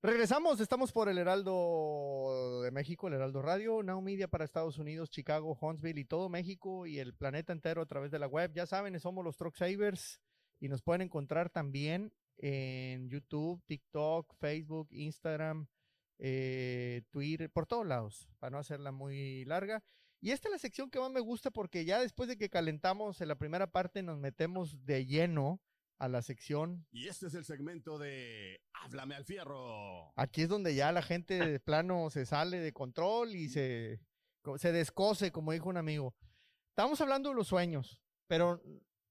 Regresamos, estamos por el Heraldo de México, el Heraldo Radio, Now Media para Estados Unidos, Chicago, Huntsville y todo México y el planeta entero a través de la web. Ya saben, somos los Truck Savers y nos pueden encontrar también en YouTube, TikTok, Facebook, Instagram, eh, Twitter, por todos lados, para no hacerla muy larga. Y esta es la sección que más me gusta porque ya después de que calentamos en la primera parte nos metemos de lleno a la sección. Y este es el segmento de Háblame al fierro. Aquí es donde ya la gente de plano se sale de control y se, se descose, como dijo un amigo. Estamos hablando de los sueños, pero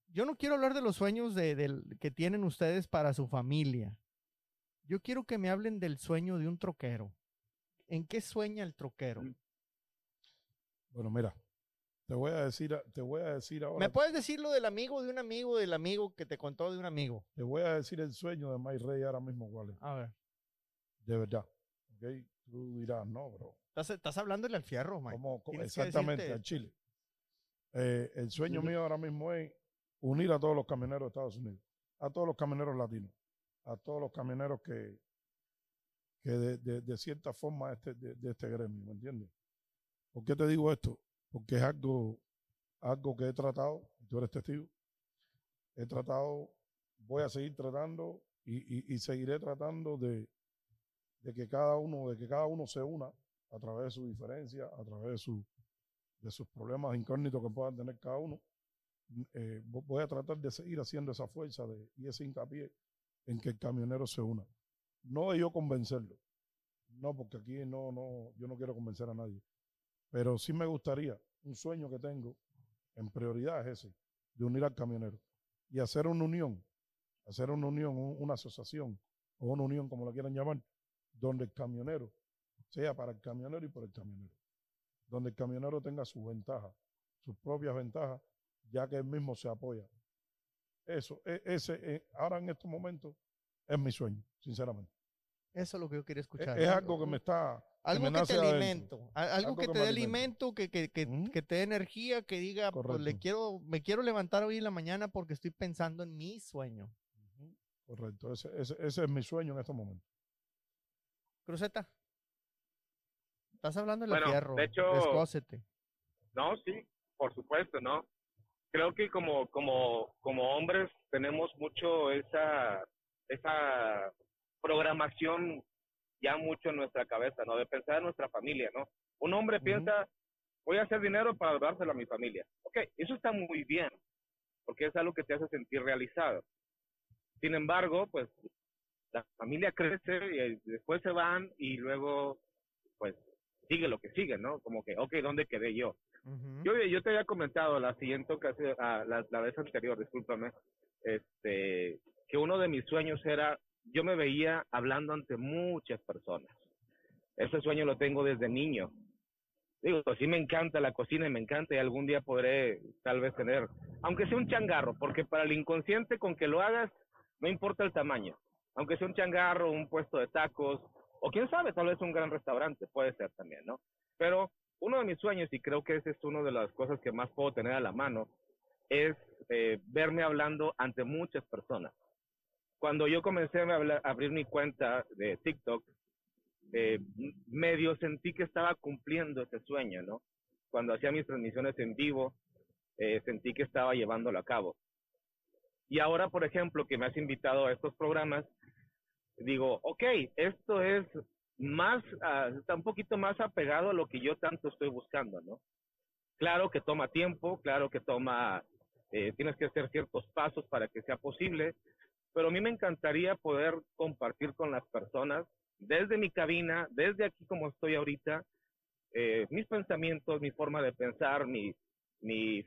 yo no quiero hablar de los sueños de, que tienen ustedes para su familia. Yo quiero que me hablen del sueño de un troquero. ¿En qué sueña el troquero? Bueno, mira, te voy a decir, te voy a decir ahora. ¿Me puedes decir lo del amigo de un amigo del amigo que te contó de un amigo? Te voy a decir el sueño de Mike Rey ahora mismo, ¿cuál A ver. De verdad. ¿Okay? Tú dirás, no, bro. Estás, estás hablándole al fierro, Mike. exactamente, al Chile. Eh, el sueño mío ahora mismo es unir a todos los camioneros de Estados Unidos, a todos los camioneros latinos, a todos los camioneros que, que de, de, cierta forma este, de, de este gremio, ¿me entiendes? ¿Por qué te digo esto? Porque es algo, algo que he tratado, tú eres testigo, he tratado, voy a seguir tratando y, seguiré tratando de, que cada uno, de que cada uno se una a través de su diferencia, a través de, su, de sus problemas incógnitos que puedan tener cada uno. Eh, voy a tratar de seguir haciendo esa fuerza de, y ese hincapié en que el camionero se una. No de yo convencerlo, no, porque aquí no, no, yo no quiero convencer a nadie. Pero sí me gustaría, un sueño que tengo en prioridad es ese, de unir al camionero y hacer una unión, hacer una unión, una asociación o una unión, como la quieran llamar, donde el camionero sea para el camionero y por el camionero, donde el camionero tenga sus ventajas, sus propias ventajas, ya que él mismo se apoya. Eso, e, ese, e, ahora en estos momentos, es mi sueño, sinceramente. Eso es lo que yo quería escuchar. Es, algo que me está. Algo que, te alimento, algo, que, te dé alimento, que, que, que, te dé energía, que diga, pues le quiero, me quiero levantar hoy en la mañana porque estoy pensando en mi sueño. Correcto, ese, ese, ese, es mi sueño en este momento. Cruceta, estás hablando de la De hecho, no, sí, por supuesto, ¿no? Creo que como, como, como hombres tenemos mucho esa, esa programación ya mucho en nuestra cabeza, ¿no? De pensar en nuestra familia, ¿no? Un hombre piensa, voy a hacer dinero para dárselo a mi familia. Ok, eso está muy bien, porque es algo que te hace sentir realizado. Sin embargo, pues la familia crece y después se van y luego, pues, sigue lo que sigue, ¿no? Como que, ok, ¿dónde quedé yo? yo, yo te había comentado la siguiente ocasión, ah, la, la vez anterior, discúlpame, este, que uno de mis sueños era yo me veía hablando ante muchas personas. Ese sueño lo tengo desde niño. Digo, sí me encanta la cocina y me encanta y algún día podré tal vez tener, aunque sea un changarro, porque para el inconsciente con que lo hagas, no importa el tamaño. Aunque sea un changarro, un puesto de tacos, o quién sabe, tal vez un gran restaurante, puede ser también, ¿no? Pero uno de mis sueños, y creo que esa es una de las cosas que más puedo tener a la mano, es eh, verme hablando ante muchas personas cuando yo comencé a, abrir mi cuenta de TikTok, eh, medio sentí que estaba cumpliendo ese sueño, ¿no? Cuando hacía mis transmisiones en vivo, eh, sentí que estaba llevándolo a cabo. Y ahora, por ejemplo, que me has invitado a estos programas, digo, ok, esto es más, uh, está un poquito más apegado a lo que yo tanto estoy buscando, ¿no? Claro que toma tiempo, claro que toma, eh, tienes que hacer ciertos pasos para que sea posible, pero a mí me encantaría poder compartir con las personas desde mi cabina, desde aquí como estoy ahorita, eh, mis pensamientos, mi forma de pensar, mi,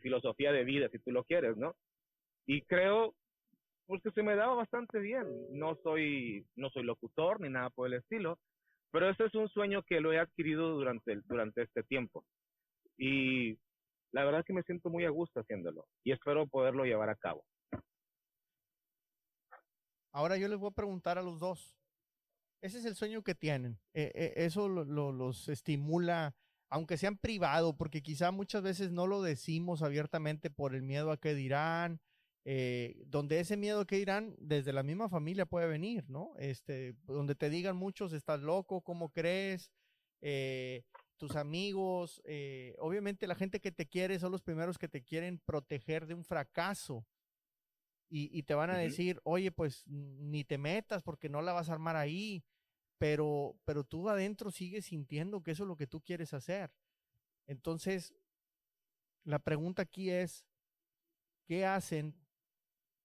filosofía de vida, si tú lo quieres, ¿no? Y creo pues que se me daba bastante bien. No soy, no soy locutor ni nada por el estilo, pero ese es un sueño que lo he adquirido durante, durante este tiempo. Y la verdad es que me siento muy a gusto haciéndolo y espero poderlo llevar a cabo. Ahora yo les voy a preguntar a los dos. Ese es el sueño que tienen. Eh, eh, eso los estimula, aunque sean privado, porque quizá muchas veces no lo decimos abiertamente por el miedo a que dirán eh, donde ese miedo que irán desde la misma familia puede venir, ¿no? Este, donde te digan muchos, estás loco, ¿cómo crees? Eh, tus amigos, eh, obviamente la gente que te quiere son los primeros que te quieren proteger de un fracaso. Y, te van a decir, oye, pues ni te metas porque no la vas a armar ahí, pero, pero tú adentro sigues sintiendo que eso es lo que tú quieres hacer. Entonces, la pregunta aquí es, ¿qué hacen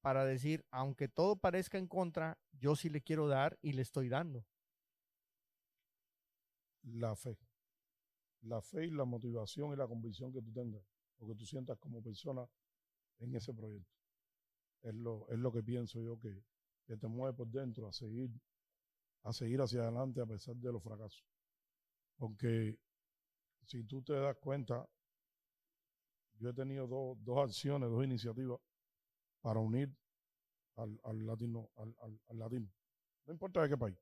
para decir, aunque todo parezca en contra, yo sí le quiero dar y le estoy dando? La fe la fe y la motivación y la convicción que tú tengas, o que tú sientas como persona en ese proyecto. Es lo, es lo que pienso yo que, que te mueve por dentro a seguir, a seguir hacia adelante a pesar de los fracasos. Porque si tú te das cuenta, yo he tenido dos, acciones, dos iniciativas para unir al, latino, al, latino. No importa de qué país,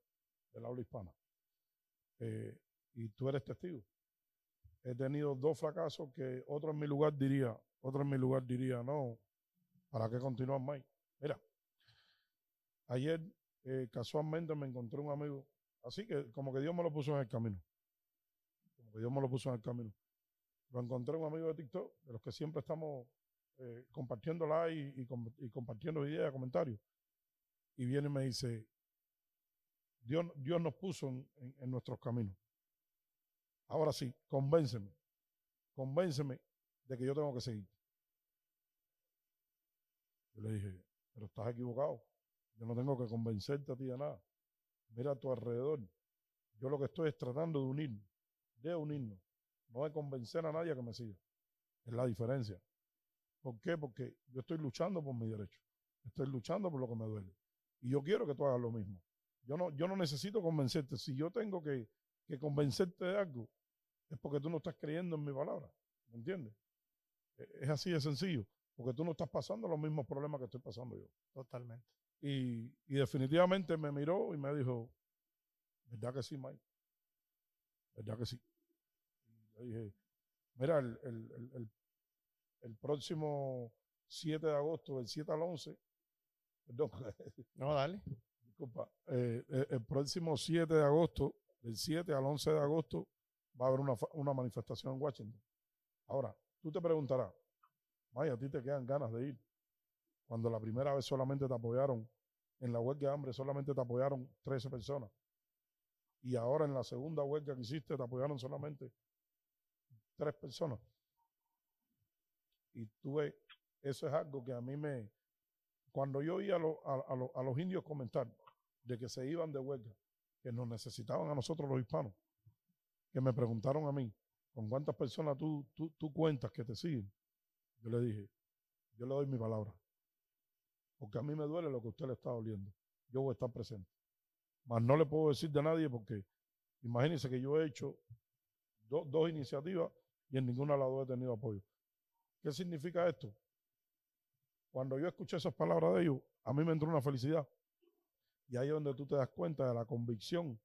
del habla hispana. Eh, y tú eres testigo he tenido dos fracasos que otro en mi lugar diría, otro en mi lugar diría, no, ¿para qué continuar más? Mira, ayer eh, casualmente me encontré un amigo, así que como que Dios me lo puso en el camino, como que Dios me lo puso en el camino. Lo encontré un amigo de TikTok, de los que siempre estamos eh, compartiendo like y, compartiendo ideas, comentarios. Y viene y me dice, Dios, Dios nos puso en nuestros caminos. Ahora sí, convénceme. Convénceme de que yo tengo que seguir. Yo le dije, pero estás equivocado. Yo no tengo que convencerte a ti de nada. Mira a tu alrededor. Yo lo que estoy es tratando de unirme, de unirnos. No de convencer a nadie a que me siga. Es la diferencia. ¿Por qué? Porque yo estoy luchando por mi derecho. Estoy luchando por lo que me duele. Y yo quiero que tú hagas lo mismo. Yo no, yo no necesito convencerte. Si yo tengo que que convencerte de algo, es porque tú no estás creyendo en mi palabra. ¿Me entiendes? E, es así de sencillo, porque tú no estás pasando los mismos problemas que estoy pasando yo. Totalmente. Y, definitivamente me miró y me dijo, ¿verdad que sí, Mike? ¿Verdad que sí? Y dije, mira, el, el, próximo 7 de agosto, del 7 al 11, perdón. No, dale. Disculpa. Eh, eh, el próximo 7 de agosto del 7 al 11 de agosto va a haber una, manifestación en Washington. Ahora, tú te preguntarás, vaya, a ti te quedan ganas de ir. Cuando la primera vez solamente te apoyaron, en la huelga de hambre solamente te apoyaron 13 personas. Y ahora en la segunda huelga que hiciste te apoyaron solamente tres personas. Y tú ves, eso es algo que a mí me... Cuando yo oí a, a los indios comentar de que se iban de huelga, que nos necesitaban a nosotros los hispanos, que me preguntaron a mí, ¿con cuántas personas tú, tú, cuentas que te siguen? Yo le dije, yo le doy mi palabra, porque a mí me duele lo que usted le está doliendo. Yo voy a estar presente. Mas no le puedo decir de nadie porque imagínense que yo he hecho dos iniciativas y en ninguna de las dos he tenido apoyo. ¿Qué significa esto? Cuando yo escuché esas palabras de ellos, a mí me entró una felicidad y ahí es donde tú te das cuenta de la convicción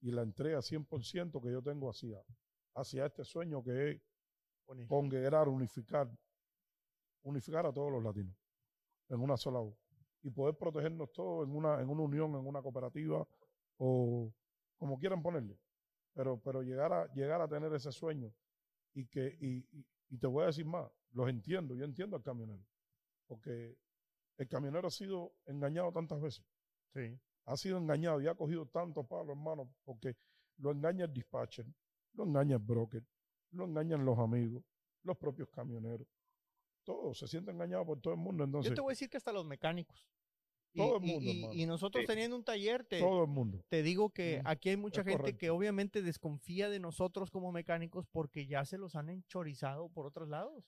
y la entrega 100% que yo tengo hacia, hacia este sueño que es congregar, unificar, unificar a todos los latinos en una sola voz y poder protegernos todos en una, en una unión, en una cooperativa o como quieran ponerle. Pero, pero llegar, a, llegar a tener ese sueño y que, y, y te voy a decir más, los entiendo, yo entiendo al camionero, porque el camionero ha sido engañado tantas veces Sí. Ha sido engañado y ha cogido tantos palos, hermano, porque lo engaña el dispatcher, lo engaña el broker, lo engañan los amigos, los propios camioneros. Todos se sienten engañados por todo el mundo. Entonces, Yo te voy a decir que hasta los mecánicos. Todo el mundo. Y, nosotros teniendo un taller, te, todo el mundo. te digo que aquí hay mucha gente que obviamente desconfía de nosotros como mecánicos porque ya se los han enchorizado por otros lados.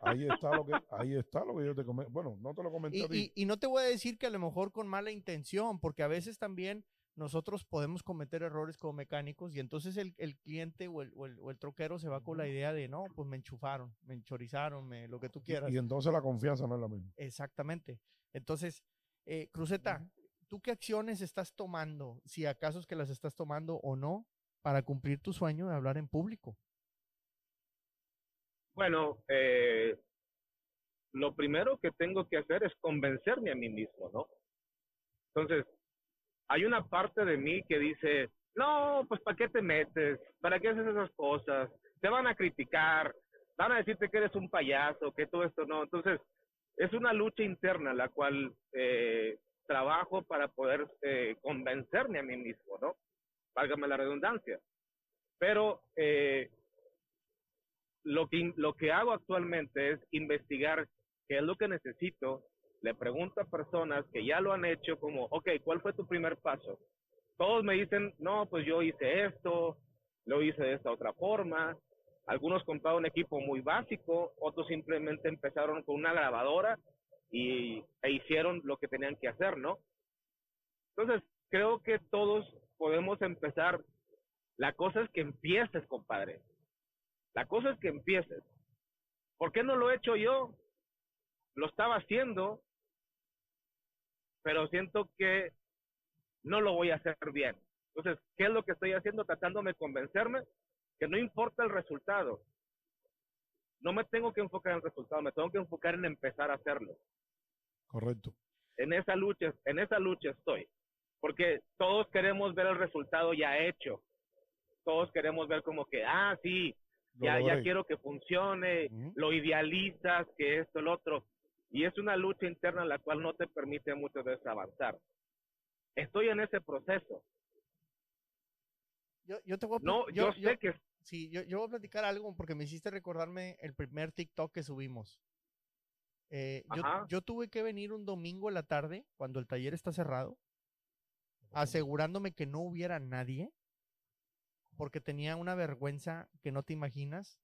Ahí, está lo que, ahí está lo que yo te comenté. Bueno, no te lo comenté y, a ti. Y, no te voy a decir que a lo mejor con mala intención, porque a veces también nosotros podemos cometer errores como mecánicos y entonces el, cliente o el, o, el, troquero se va con la idea de, no, pues me enchufaron, me enchorizaron, me, lo que tú quieras. Y, entonces la confianza no es la misma. Exactamente. Entonces, eh, Cruzeta, ¿tú qué acciones estás tomando, si acaso es que las estás tomando o no, para cumplir tu sueño de hablar en público? Bueno, eh, lo primero que tengo que hacer es convencerme a mí mismo, ¿no? Entonces, hay una parte de mí que dice, no, pues ¿para qué te metes? ¿Para qué haces esas cosas? Te van a criticar, van a decirte que eres un payaso, que todo esto no. Entonces, es una lucha interna la cual eh, trabajo para poder eh, convencerme a mí mismo, ¿no? Válgame la redundancia. Pero eh, lo, que, lo que hago actualmente es investigar qué es lo que necesito. Le pregunto a personas que ya lo han hecho como, ok, ¿cuál fue tu primer paso? Todos me dicen, no, pues yo hice esto, lo hice de esta otra forma. Algunos compraron un equipo muy básico, otros simplemente empezaron con una grabadora y, e hicieron lo que tenían que hacer, ¿no? Entonces, creo que todos podemos empezar. La cosa es que empieces, compadre. La cosa es que empieces. ¿Por qué no lo he hecho yo? Lo estaba haciendo, pero siento que no lo voy a hacer bien. Entonces, ¿qué es lo que estoy haciendo? Tratándome de convencerme que no importa el resultado. No me tengo que enfocar en el resultado, me tengo que enfocar en empezar a hacerlo. Correcto. En esa lucha, en esa lucha estoy. Porque todos queremos ver el resultado ya hecho. Todos queremos ver como que, ah, sí, ya, ya quiero que funcione, lo idealizas, que esto, el otro. Y es una lucha interna la cual no te permite muchas veces avanzar. Estoy en ese proceso. Yo, yo te voy a No, yo, sé que. Sí, yo, yo voy a platicar algo porque me hiciste recordarme el primer TikTok que subimos. Eh, yo, yo, tuve que venir un domingo en la tarde, cuando el taller está cerrado, asegurándome que no hubiera nadie, porque tenía una vergüenza que no te imaginas,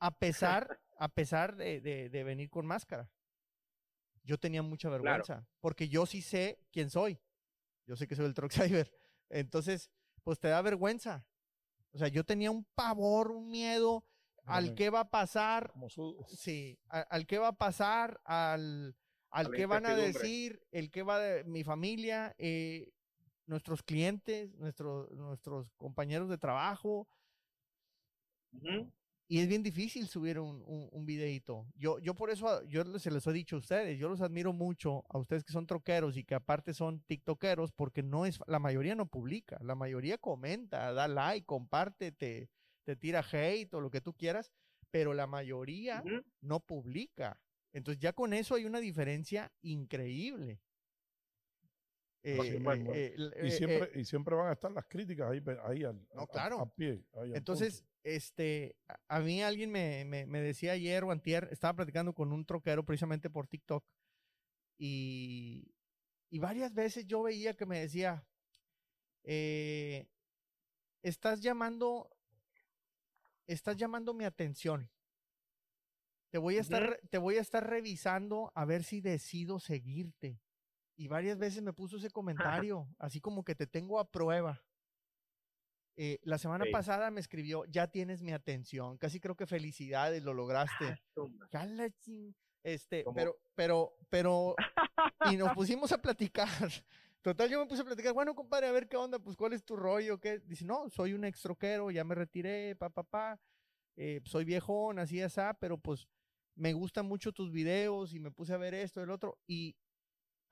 a pesar, a pesar de, de, venir con máscara. Yo tenía mucha vergüenza, porque yo sí sé quién soy. Yo sé que soy el Truck Cyber. Entonces, pues te da vergüenza. O sea, yo tenía un pavor, un miedo al qué va a pasar. Sí, al, qué va a pasar, al, al qué van a decir, el qué va de mi familia, eh, nuestros clientes, nuestros, nuestros compañeros de trabajo. Y es bien difícil subir un, un, videito. Yo, yo por eso, yo se les he dicho a ustedes, yo los admiro mucho a ustedes que son troqueros y que aparte son tiktokeros, porque no es, la mayoría no publica, la mayoría comenta, da like, comparte, te, tira hate o lo que tú quieras, pero la mayoría no publica. Entonces ya con eso hay una diferencia increíble. y, siempre, y siempre van a estar las críticas ahí, ahí al, claro. pie. Entonces, este, a mí alguien me, me, decía ayer o antier, estaba platicando con un troquero precisamente por TikTok y, y varias veces yo veía que me decía, eh, estás llamando, estás llamando mi atención. Te voy a estar, te voy a estar revisando a ver si decido seguirte. Y varias veces me puso ese comentario, así como que te tengo a prueba. Eh, la semana pasada me escribió, ya tienes mi atención. Casi creo que felicidades, lo lograste. Ah, este, pero, pero, pero, y nos pusimos a platicar. Total, yo me puse a platicar, bueno, compadre, a ver qué onda, pues cuál es tu rollo, qué. Dice, no, soy un extroquero, ya me retiré, pa, pa, pa. Eh, soy viejón, así, así, pero pues me gustan mucho tus videos y me puse a ver esto, el otro. Y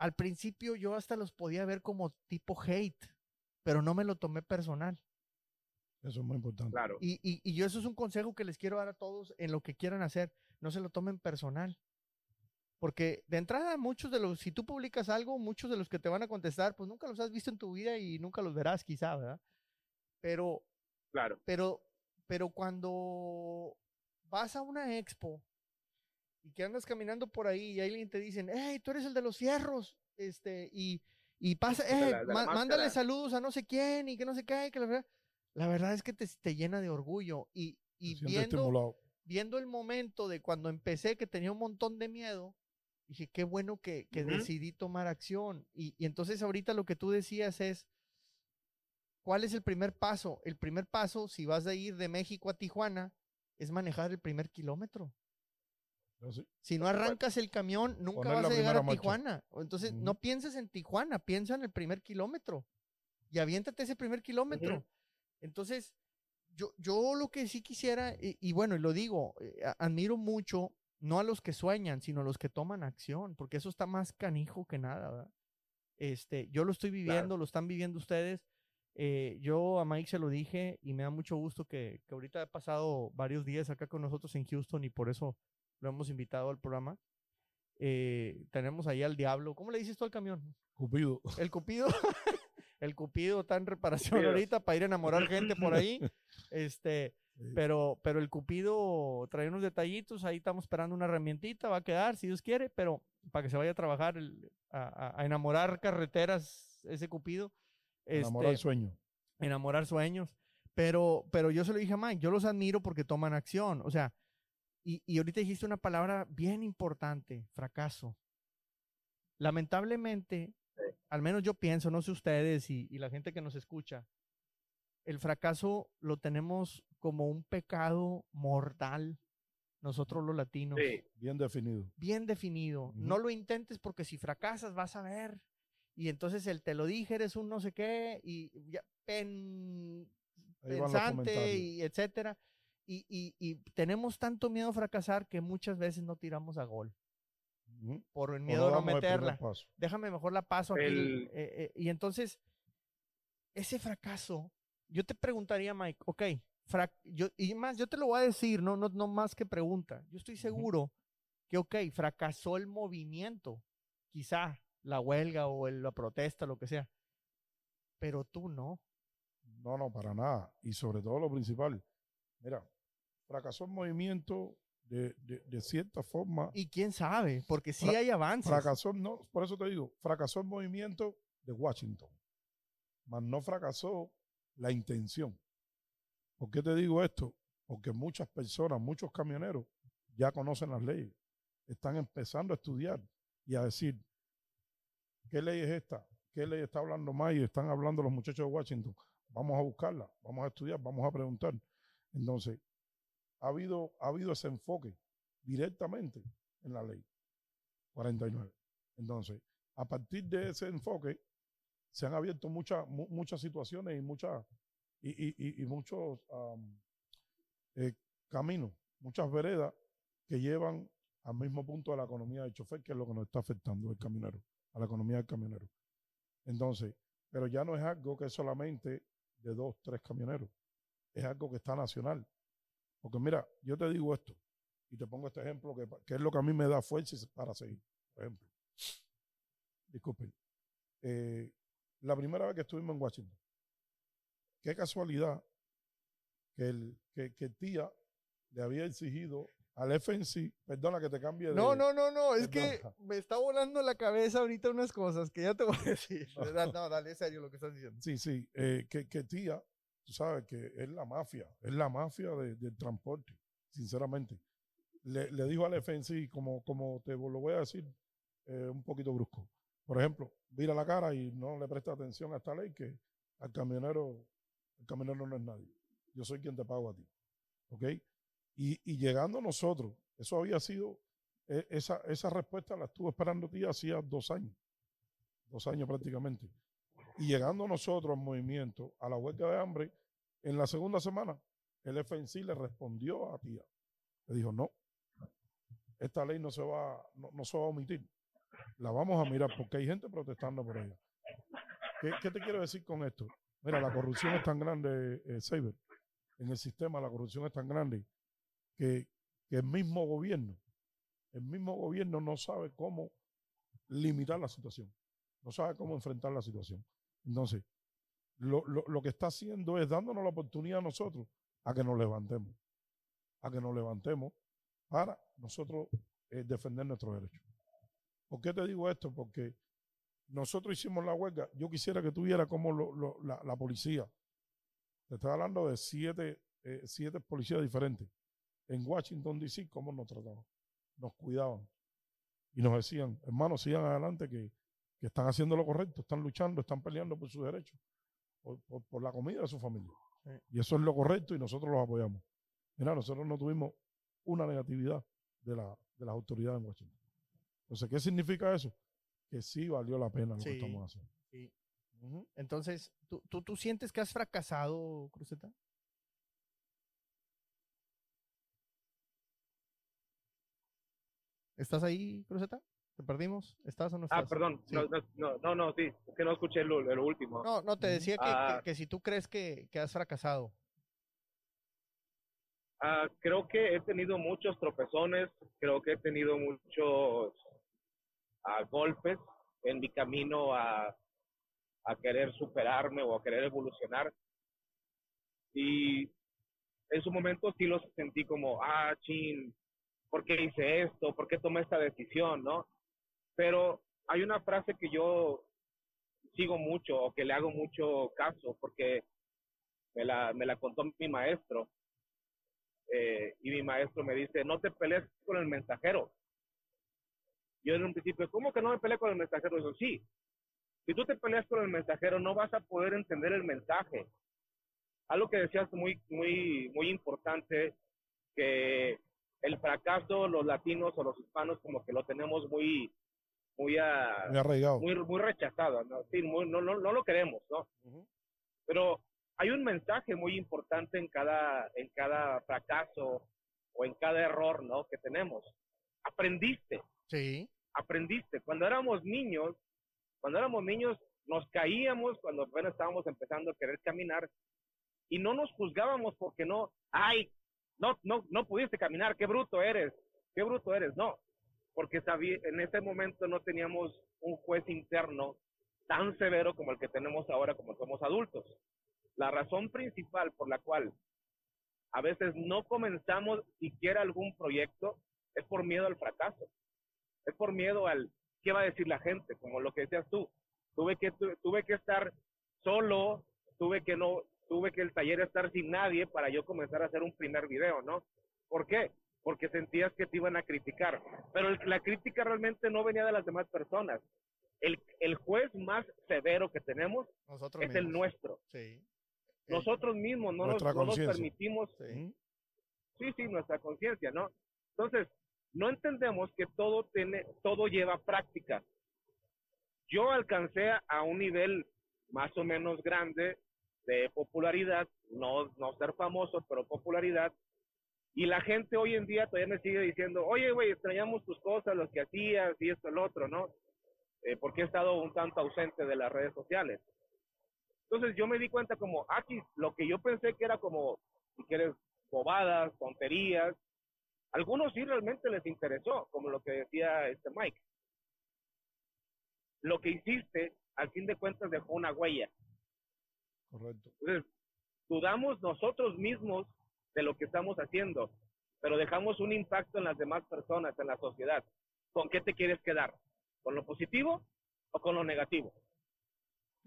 al principio yo hasta los podía ver como tipo hate, pero no me lo tomé personal. Eso es muy importante. Claro. Y, y, y, yo eso es un consejo que les quiero dar a todos en lo que quieran hacer. No se lo tomen personal. Porque de entrada, muchos de los, si tú publicas algo, muchos de los que te van a contestar, pues nunca los has visto en tu vida y nunca los verás, quizá, ¿verdad? Pero, claro. Pero, pero cuando vas a una expo y que andas caminando por ahí y alguien te dicen, hey, tú eres el de los fierros, este, y, y pasa, hey, mándale saludos a no sé quién y que no sé qué, que la verdad la verdad es que te, te llena de orgullo y, y viendo, viendo el momento de cuando empecé que tenía un montón de miedo, dije, qué bueno que, que decidí tomar acción. Y, y, entonces ahorita lo que tú decías es, ¿cuál es el primer paso? El primer paso, si vas a ir de México a Tijuana, es manejar el primer kilómetro. Si no arrancas el camión, nunca vas a llegar a Tijuana. Entonces, no pienses en Tijuana, piensa en el primer kilómetro. Y aviéntate ese primer kilómetro. Entonces, yo, yo lo que sí quisiera, y, bueno, y lo digo, eh, admiro mucho no a los que sueñan, sino a los que toman acción, porque eso está más canijo que nada, ¿verdad? Este, yo lo estoy viviendo, lo están viviendo ustedes. Eh, yo a Mike se lo dije y me da mucho gusto que, que ahorita ha pasado varios días acá con nosotros en Houston y por eso lo hemos invitado al programa. Eh, tenemos ahí al diablo. ¿Cómo le dices tú al camión? Cupido. El Cupido. el Cupido está en reparación ahorita para ir a enamorar gente por ahí. Este, pero, pero el Cupido trae unos detallitos, ahí estamos esperando una herramientita, va a quedar si Dios quiere, pero para que se vaya a trabajar, a, enamorar carreteras, ese Cupido. Enamorar este, sueños. Enamorar sueños. Pero, pero yo se lo dije a Mike, yo los admiro porque toman acción. O sea, y, y ahorita dijiste una palabra bien importante, fracaso. Lamentablemente, al menos yo pienso, no sé ustedes y, y la gente que nos escucha, el fracaso lo tenemos como un pecado mortal, nosotros los latinos. Bien definido. Bien definido. No lo intentes porque si fracasas vas a ver. Y entonces el te lo dije, eres un no sé qué, y ya, pensante, y etcétera. Y, y, y, tenemos tanto miedo a fracasar que muchas veces no tiramos a gol. Por el miedo a no meterla. Déjame mejor la paso aquí. Eh, eh, y entonces, ese fracaso yo te preguntaría, Mike, ok, yo, y más, yo te lo voy a decir, no, no, no más que pregunta. Yo estoy seguro que, ok, fracasó el movimiento, quizá la huelga o la protesta, lo que sea, pero tú no. No, no, para nada. Y sobre todo lo principal, mira, fracasó el movimiento de, de, cierta forma. Y quién sabe, porque sí hay avances. Fracasó, no, por eso te digo, fracasó el movimiento de Washington, mas no fracasó la intención. ¿Por qué te digo esto? Porque muchas personas, muchos camioneros ya conocen las leyes, están empezando a estudiar y a decir, ¿qué ley es esta? ¿Qué ley está hablando y Están hablando los muchachos de Washington. Vamos a buscarla, vamos a estudiar, vamos a preguntar. Entonces, ha habido, ha habido ese enfoque directamente en la ley 49. Entonces, a partir de ese enfoque, se han abierto muchas muchas situaciones y, muchas y, muchos eh, caminos, muchas veredas que llevan al mismo punto de la economía del chofer, que es lo que nos está afectando el camionero, a la economía del camionero. Entonces, pero ya no es algo que es solamente de dos, tres camioneros, es algo que está nacional. Porque mira, yo te digo esto, y te pongo este ejemplo que, que es lo que a mí me da fuerza para seguir. Por ejemplo, disculpen, eh, la primera vez que estuvimos en Washington. Qué casualidad que el que, que tía le había exigido al FNC, perdona que te cambie de... No, no, no, no, es que me está volando la cabeza ahorita unas cosas que ya te voy a decir. No, dale, es serio lo que estás diciendo. Sí, sí, eh, que, que, tía, tú sabes que es la mafia, es la mafia del transporte, sinceramente. Le, le, dijo al FNC, como, como te lo voy a decir, eh, un poquito brusco. Por ejemplo, vira la cara y no le presta atención a esta ley que al camionero, el camionero no es nadie. Yo soy quien te pago a ti. ¿Ok? Y, y llegando nosotros, eso había sido, e, esa, esa respuesta la estuve esperando ti hacía dos años. Dos años prácticamente. Y llegando nosotros al movimiento, a la huelga de hambre, en la segunda semana, el FNC le respondió a tía. Le dijo, no, esta ley no se va, no se va a omitir la vamos a mirar porque hay gente protestando por ella. ¿Qué, te quiero decir con esto? Mira, la corrupción es tan grande, eh, en el sistema la corrupción es tan grande que, el mismo gobierno, el mismo gobierno no sabe cómo limitar la situación, no sabe cómo enfrentar la situación. Entonces, lo, lo que está haciendo es dándonos la oportunidad a nosotros a que nos levantemos, a que nos levantemos para nosotros eh, defender nuestros derechos. ¿Por qué te digo esto? Porque nosotros hicimos la huelga. Yo quisiera que tuviera como la, policía. Te estoy hablando de siete, eh, siete policías diferentes. En Washington, D.C., cómo nos trataban. Nos cuidaban. Y nos decían, hermanos, sigan adelante que, están haciendo lo correcto, están luchando, están peleando por sus derechos, por, la comida de su familia. Y eso es lo correcto y nosotros los apoyamos. Mira, nosotros no tuvimos una negatividad de, la, de las autoridades en Washington. Entonces, ¿qué significa eso? Que sí valió la pena lo que estamos haciendo. Sí. Entonces, ¿tú, ¿tú, tú, sientes que has fracasado, Cruzeta? ¿Estás ahí, Cruzeta? ¿Te perdimos? ¿Estás o no ah, estás? Ah, perdón. No, no, no, sí. Es que no escuché lo, último. No, no, te decía que, que, si tú crees que, que has fracasado. Ah, creo que he tenido muchos tropezones, creo que he tenido muchos ah, golpes en mi camino a, a querer superarme o a querer evolucionar. Y en su momento sí los sentí como, ah, chin, ¿por qué hice esto? ¿Por qué tomé esta decisión? ¿No? Pero hay una frase que yo sigo mucho o que le hago mucho caso porque me la, me la contó mi maestro. Eh, y mi maestro me dice, no te pelees con el mensajero. Yo en un principio, ¿cómo que no me peleé con el mensajero? Yo, sí. Si tú te peleas con el mensajero, no vas a poder entender el mensaje. Algo que decías muy, muy, muy importante, que el fracaso, los latinos o los hispanos, como que lo tenemos muy, muy, arraigado. Muy, muy rechazado, ¿no? Sí, no, no, no lo queremos, ¿no? Pero hay un mensaje muy importante en cada, en cada fracaso o en cada error, ¿no? Que tenemos. Aprendiste. Sí. Aprendiste. Cuando éramos niños, cuando éramos niños, nos caíamos cuando apenas estábamos empezando a querer caminar y no nos juzgábamos porque no, ay, no, no, no pudiste caminar, qué bruto eres, qué bruto eres, no, porque sabía, en ese momento no teníamos un juez interno tan severo como el que tenemos ahora como somos adultos. La razón principal por la cual a veces no comenzamos siquiera algún proyecto es por miedo al fracaso. Es por miedo al qué va a decir la gente, como lo que decías tú. Tuve que tuve que estar solo, tuve que no tuve que el taller estar sin nadie para yo comenzar a hacer un primer video, ¿no? ¿Por qué? Porque sentías que te iban a criticar. Pero la crítica realmente no venía de las demás personas. El, el juez más severo que tenemos es el nuestro. Sí. Nosotros mismos no nos, permitimos. Sí. sí, nuestra conciencia, ¿no? Entonces, no entendemos que todo, tiene, todo lleva práctica. Yo alcancé a un nivel más o menos grande de popularidad, no, no ser famoso, pero popularidad. Y la gente hoy en día todavía me sigue diciendo, oye, güey, extrañamos tus cosas, lo que hacías y esto, el otro, ¿no? Eh, porque he estado un tanto ausente de las redes sociales. Entonces yo me di cuenta como, aquí, ah, lo que yo pensé que era como, si quieres, bobadas, tonterías, algunos sí realmente les interesó, como lo que decía este Mike. Lo que hiciste, al fin de cuentas, dejó una huella. Correcto. Entonces, dudamos nosotros mismos de lo que estamos haciendo, pero dejamos un impacto en las demás personas, en la sociedad. ¿Con qué te quieres quedar? ¿Con lo positivo o con lo negativo?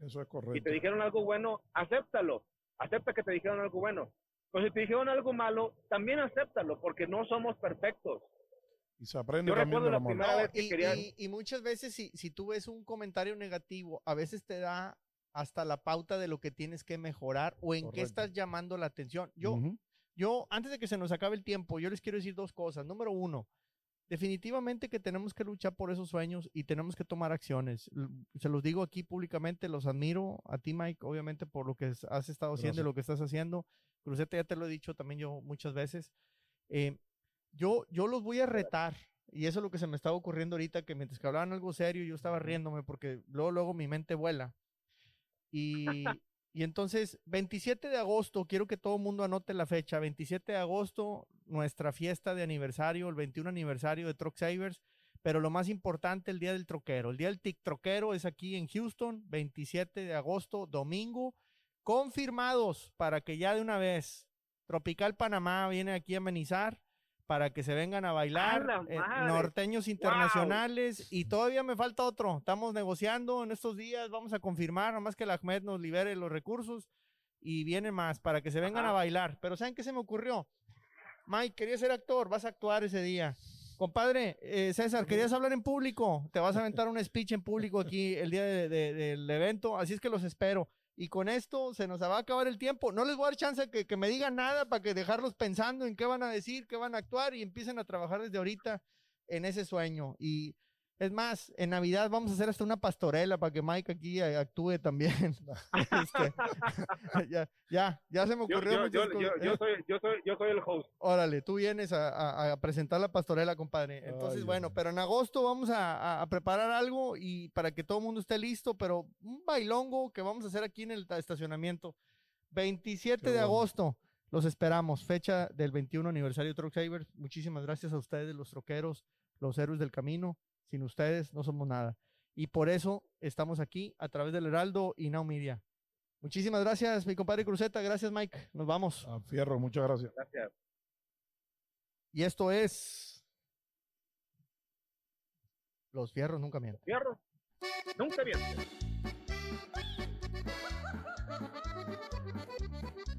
Eso es correcto. Si te dijeron algo bueno, acéptalo. Acepta que te dijeron algo bueno. Pero si te dijeron algo malo, también acéptalo, porque no somos perfectos. Y se aprende también de la, primera vez que y, y, muchas veces, si, si tú ves un comentario negativo, a veces te da hasta la pauta de lo que tienes que mejorar o en qué estás llamando la atención. Yo, yo, antes de que se nos acabe el tiempo, yo les quiero decir dos cosas. Número uno, definitivamente que tenemos que luchar por esos sueños y tenemos que tomar acciones. Se los digo aquí públicamente, los admiro a ti, Mike, obviamente por lo que has estado haciendo y lo que estás haciendo. Cruzete, ya te lo he dicho también yo muchas veces. Eh, yo, yo los voy a retar. Y eso es lo que se me estaba ocurriendo ahorita, que mientras que hablaban algo serio, yo estaba riéndome porque luego, luego mi mente vuela. Y, y entonces, 27 de agosto, quiero que todo el mundo anote la fecha, 27 de agosto, nuestra fiesta de aniversario, el 21 aniversario de Truck Savers, pero lo más importante, el Día del Troquero. El Día del TIC Troquero es aquí en Houston, 27 de agosto, domingo, confirmados para que ya de una vez Tropical Panamá viene aquí a amenizar para que se vengan a bailar, eh, norteños internacionales y todavía me falta otro. Estamos negociando en estos días, vamos a confirmar, nomás que el Ahmed nos libere los recursos y viene más para que se vengan a bailar. Pero ¿saben qué se me ocurrió? Mike, quería ser actor, vas a actuar ese día. Compadre, eh, César, querías hablar en público, te vas a aventar un speech en público aquí el día del evento, así es que los espero. Y con esto se nos va a acabar el tiempo. No les voy a dar chance que, que me digan nada para que dejarlos pensando en qué van a decir, qué van a actuar y empiecen a trabajar desde ahorita en ese sueño. Y Es más, en Navidad vamos a hacer hasta una pastorela para que Mike aquí eh, actúe también. Este, ya, ya, ya se me ocurrió. Yo, yo, soy, yo, soy, yo soy el host. Órale, tú vienes a, presentar la pastorela, compadre. Entonces, bueno, pero en agosto vamos a, preparar algo y para que todo el mundo esté listo, pero un bailongo que vamos a hacer aquí en el estacionamiento. 27 de agosto. Los esperamos. Fecha del 21 aniversario Truck Savers. Muchísimas gracias a ustedes, los troqueros, los héroes del camino. Sin ustedes no somos nada. Y por eso estamos aquí a través del Heraldo y Now Media. Muchísimas gracias, mi compadre Cruzeta. Gracias, Mike. Nos vamos. A fierro, muchas gracias. Gracias. Y esto es. Los fierros nunca mienten. Fierro nunca mienten.